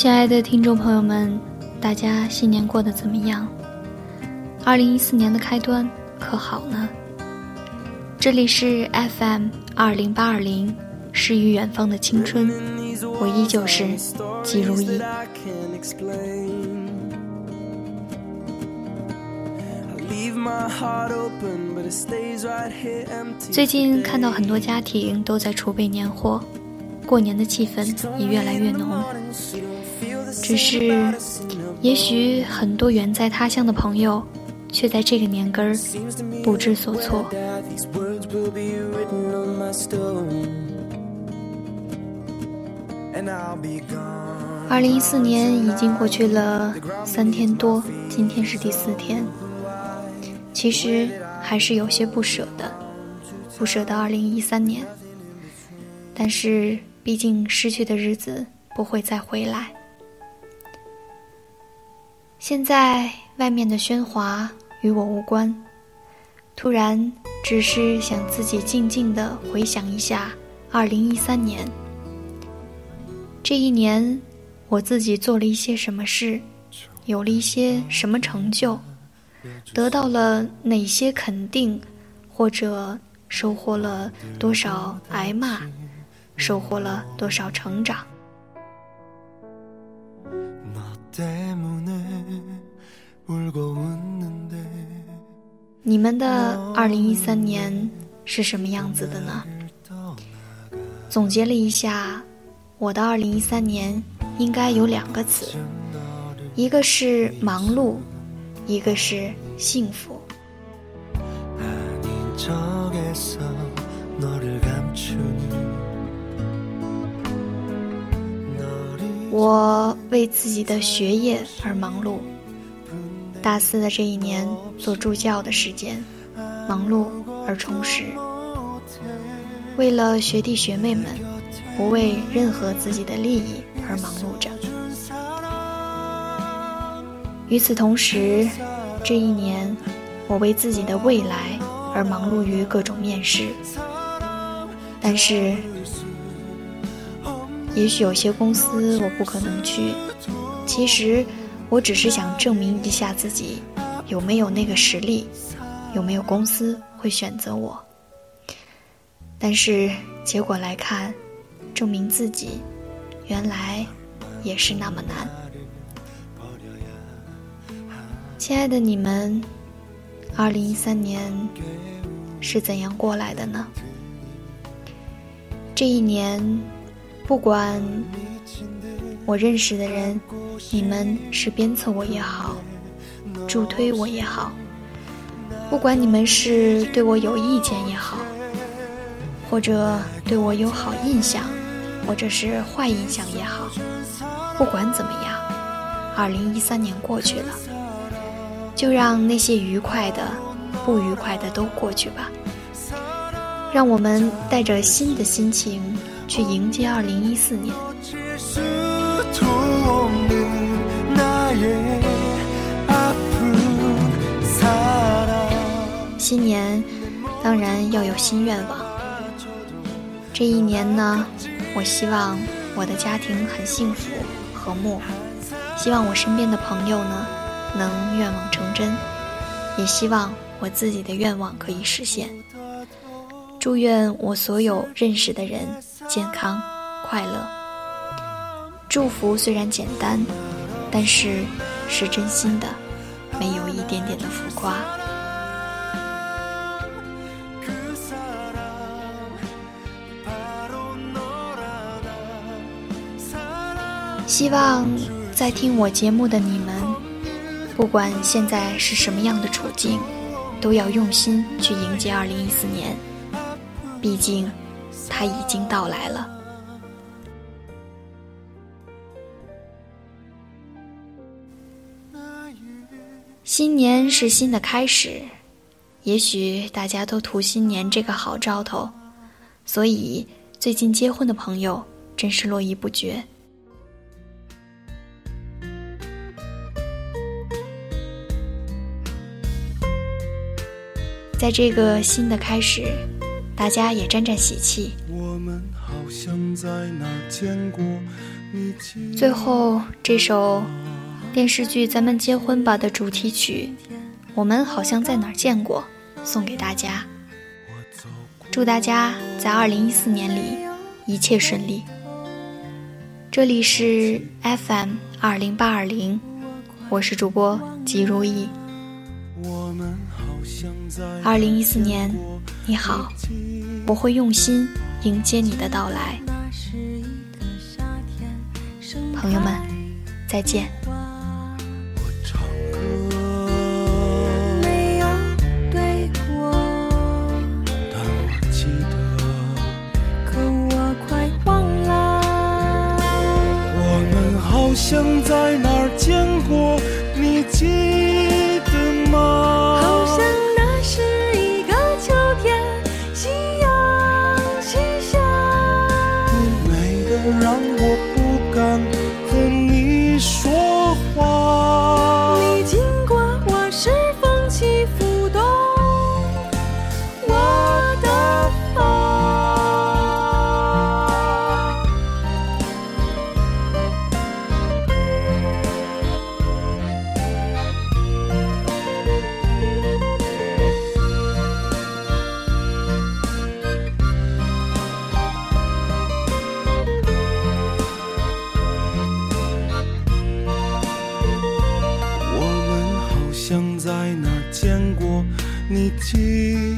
亲爱的听众朋友们，大家新年过得怎么样？二零一四年的开端可好呢？这里是 FM 二零八二零，诗与远方的青春，我依旧是季如意。最近看到很多家庭都在储备年货，过年的气氛也越来越浓。只是，也许很多远在他乡的朋友，却在这个年根儿不知所措。二零一四年已经过去了三天多，今天是第四天。其实还是有些不舍的，不舍得二零一三年。但是毕竟失去的日子不会再回来。现在外面的喧哗与我无关，突然只是想自己静静的回想一下二零一三年。这一年，我自己做了一些什么事，有了一些什么成就。得到了哪些肯定，或者收获了多少挨骂，收获了多少成长？你们的二零一三年是什么样子的呢？总结了一下，我的二零一三年应该有两个词，一个是忙碌。一个是幸福。我为自己的学业而忙碌。大四的这一年做助教的时间，忙碌而充实。为了学弟学妹们，不为任何自己的利益而忙碌着。与此同时，这一年，我为自己的未来而忙碌于各种面试。但是，也许有些公司我不可能去。其实，我只是想证明一下自己有没有那个实力，有没有公司会选择我。但是结果来看，证明自己，原来也是那么难。亲爱的你们，二零一三年是怎样过来的呢？这一年，不管我认识的人，你们是鞭策我也好，助推我也好，不管你们是对我有意见也好，或者对我有好印象，或者是坏印象也好，不管怎么样，二零一三年过去了。就让那些愉快的、不愉快的都过去吧。让我们带着新的心情去迎接二零一四年。新年当然要有新愿望。这一年呢，我希望我的家庭很幸福和睦，希望我身边的朋友呢。能愿望成真，也希望我自己的愿望可以实现。祝愿我所有认识的人健康快乐。祝福虽然简单，但是是真心的，没有一点点的浮夸。希望在听我节目的你们。不管现在是什么样的处境，都要用心去迎接二零一四年。毕竟，它已经到来了。新年是新的开始，也许大家都图新年这个好兆头，所以最近结婚的朋友真是络绎不绝。在这个新的开始，大家也沾沾喜气，最后，这首电视剧《咱们结婚吧》的主题曲，我们好像在哪儿见过，送给大家。祝大家在二零一四年里一切顺利。这里是 FM 二零八二零，我是主播吉如意。二零一四年，你好，我会用心迎接你的到来。朋友们，再见。好像在哪儿见过，你记得吗？你记